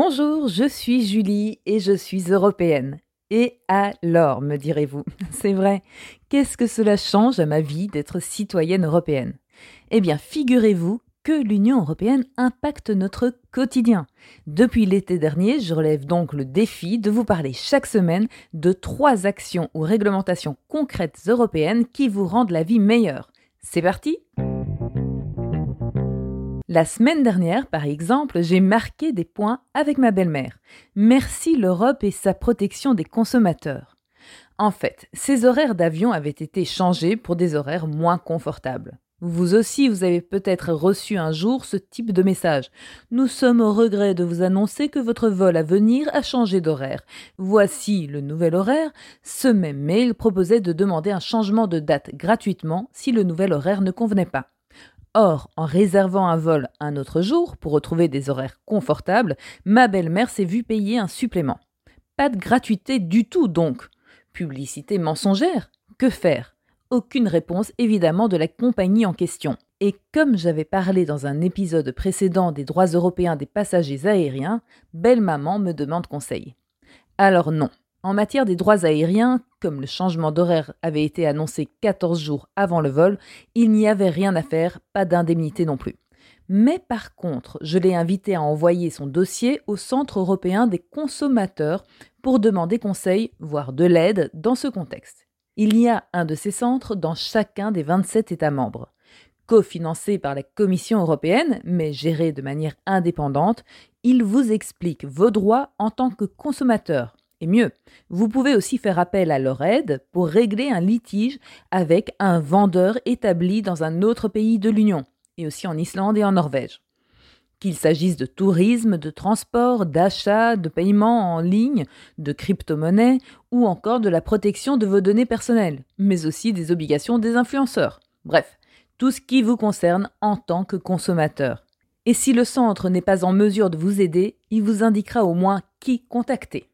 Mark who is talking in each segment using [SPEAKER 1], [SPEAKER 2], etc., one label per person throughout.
[SPEAKER 1] Bonjour, je suis Julie et je suis européenne. Et alors, me direz-vous, c'est vrai, qu'est-ce que cela change à ma vie d'être citoyenne européenne? Eh bien, figurez-vous que l'Union européenne impacte notre quotidien. Depuis l'été dernier, je relève donc le défi de vous parler chaque semaine de trois actions ou réglementations concrètes européennes qui vous rendent la vie meilleure. C'est parti la semaine dernière, par exemple, j'ai marqué des points avec ma belle-mère. Merci l'Europe et sa protection des consommateurs. En fait, ces horaires d'avion avaient été changés pour des horaires moins confortables. Vous aussi, vous avez peut-être reçu un jour ce type de message. Nous sommes au regret de vous annoncer que votre vol à venir a changé d'horaire. Voici le nouvel horaire. Ce même mail proposait de demander un changement de date gratuitement si le nouvel horaire ne convenait pas. Or, en réservant un vol un autre jour pour retrouver des horaires confortables, ma belle-mère s'est vue payer un supplément. Pas de gratuité du tout donc. Publicité mensongère Que faire? Aucune réponse évidemment de la compagnie en question. Et comme j'avais parlé dans un épisode précédent des droits européens des passagers aériens, belle maman me demande conseil. Alors non, en matière des droits aériens, comme le changement d'horaire avait été annoncé 14 jours avant le vol, il n'y avait rien à faire, pas d'indemnité non plus. Mais par contre, je l'ai invité à envoyer son dossier au Centre européen des consommateurs pour demander conseil, voire de l'aide dans ce contexte. Il y a un de ces centres dans chacun des 27 États membres. Cofinancé par la Commission européenne, mais géré de manière indépendante, il vous explique vos droits en tant que consommateur, et mieux, vous pouvez aussi faire appel à leur aide pour régler un litige avec un vendeur établi dans un autre pays de l'Union, et aussi en Islande et en Norvège. Qu'il s'agisse de tourisme, de transport, d'achat, de paiement en ligne, de crypto-monnaie ou encore de la protection de vos données personnelles, mais aussi des obligations des influenceurs. Bref, tout ce qui vous concerne en tant que consommateur. Et si le centre n'est pas en mesure de vous aider, il vous indiquera au moins qui contacter.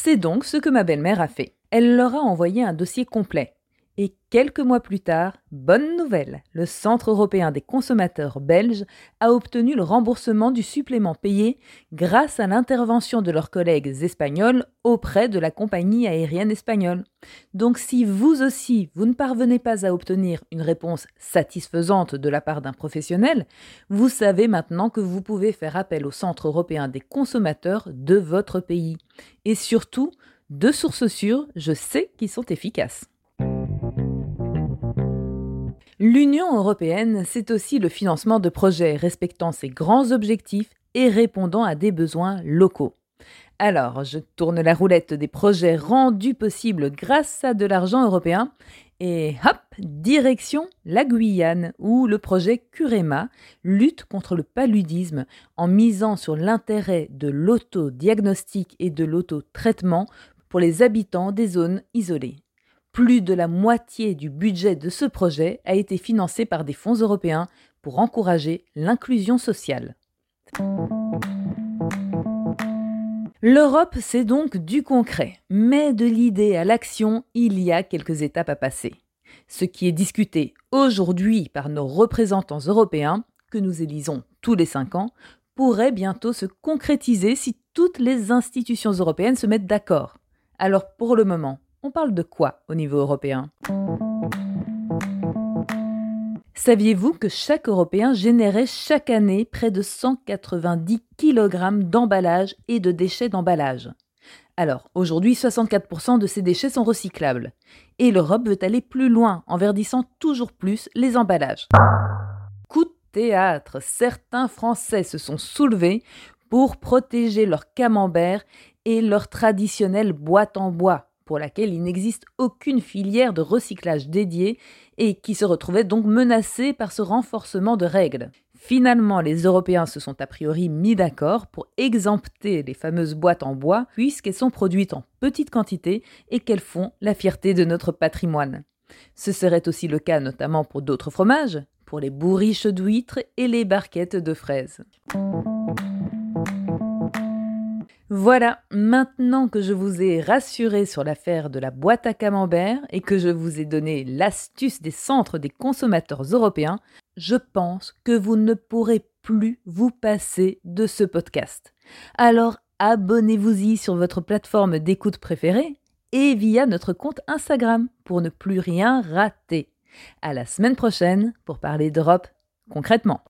[SPEAKER 1] C'est donc ce que ma belle-mère a fait. Elle leur a envoyé un dossier complet. Et quelques mois plus tard, bonne nouvelle, le Centre européen des consommateurs belges a obtenu le remboursement du supplément payé grâce à l'intervention de leurs collègues espagnols auprès de la compagnie aérienne espagnole. Donc si vous aussi, vous ne parvenez pas à obtenir une réponse satisfaisante de la part d'un professionnel, vous savez maintenant que vous pouvez faire appel au Centre européen des consommateurs de votre pays. Et surtout, de sources sûres, je sais qu'ils sont efficaces. L'Union européenne, c'est aussi le financement de projets respectant ses grands objectifs et répondant à des besoins locaux. Alors, je tourne la roulette des projets rendus possibles grâce à de l'argent européen et hop, direction la Guyane, où le projet Curema lutte contre le paludisme en misant sur l'intérêt de l'autodiagnostic et de l'autotraitement pour les habitants des zones isolées. Plus de la moitié du budget de ce projet a été financé par des fonds européens pour encourager l'inclusion sociale. L'Europe, c'est donc du concret, mais de l'idée à l'action, il y a quelques étapes à passer. Ce qui est discuté aujourd'hui par nos représentants européens, que nous élisons tous les cinq ans, pourrait bientôt se concrétiser si toutes les institutions européennes se mettent d'accord. Alors pour le moment, on parle de quoi au niveau européen? Saviez-vous que chaque Européen générait chaque année près de 190 kg d'emballage et de déchets d'emballage Alors, aujourd'hui, 64% de ces déchets sont recyclables. Et l'Europe veut aller plus loin en verdissant toujours plus les emballages. Coup de théâtre, certains Français se sont soulevés pour protéger leur camembert et leur traditionnelle boîte en bois pour laquelle il n'existe aucune filière de recyclage dédiée et qui se retrouvait donc menacée par ce renforcement de règles. Finalement, les Européens se sont a priori mis d'accord pour exempter les fameuses boîtes en bois puisqu'elles sont produites en petite quantité et qu'elles font la fierté de notre patrimoine. Ce serait aussi le cas notamment pour d'autres fromages, pour les bourriches d'huîtres et les barquettes de fraises. Voilà, maintenant que je vous ai rassuré sur l'affaire de la boîte à camembert et que je vous ai donné l'astuce des centres des consommateurs européens, je pense que vous ne pourrez plus vous passer de ce podcast. Alors abonnez-vous-y sur votre plateforme d'écoute préférée et via notre compte Instagram pour ne plus rien rater. À la semaine prochaine pour parler d'Europe concrètement.